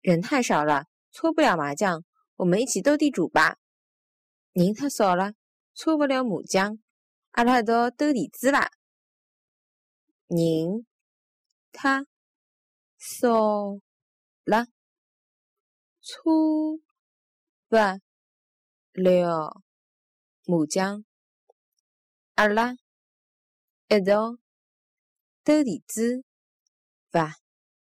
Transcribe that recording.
人太少了，搓不了麻将。我们一起斗地主吧。人太少了，搓不了麻将。阿拉一道斗地主吧。人太少了，搓不了麻将。阿拉一道斗地主吧。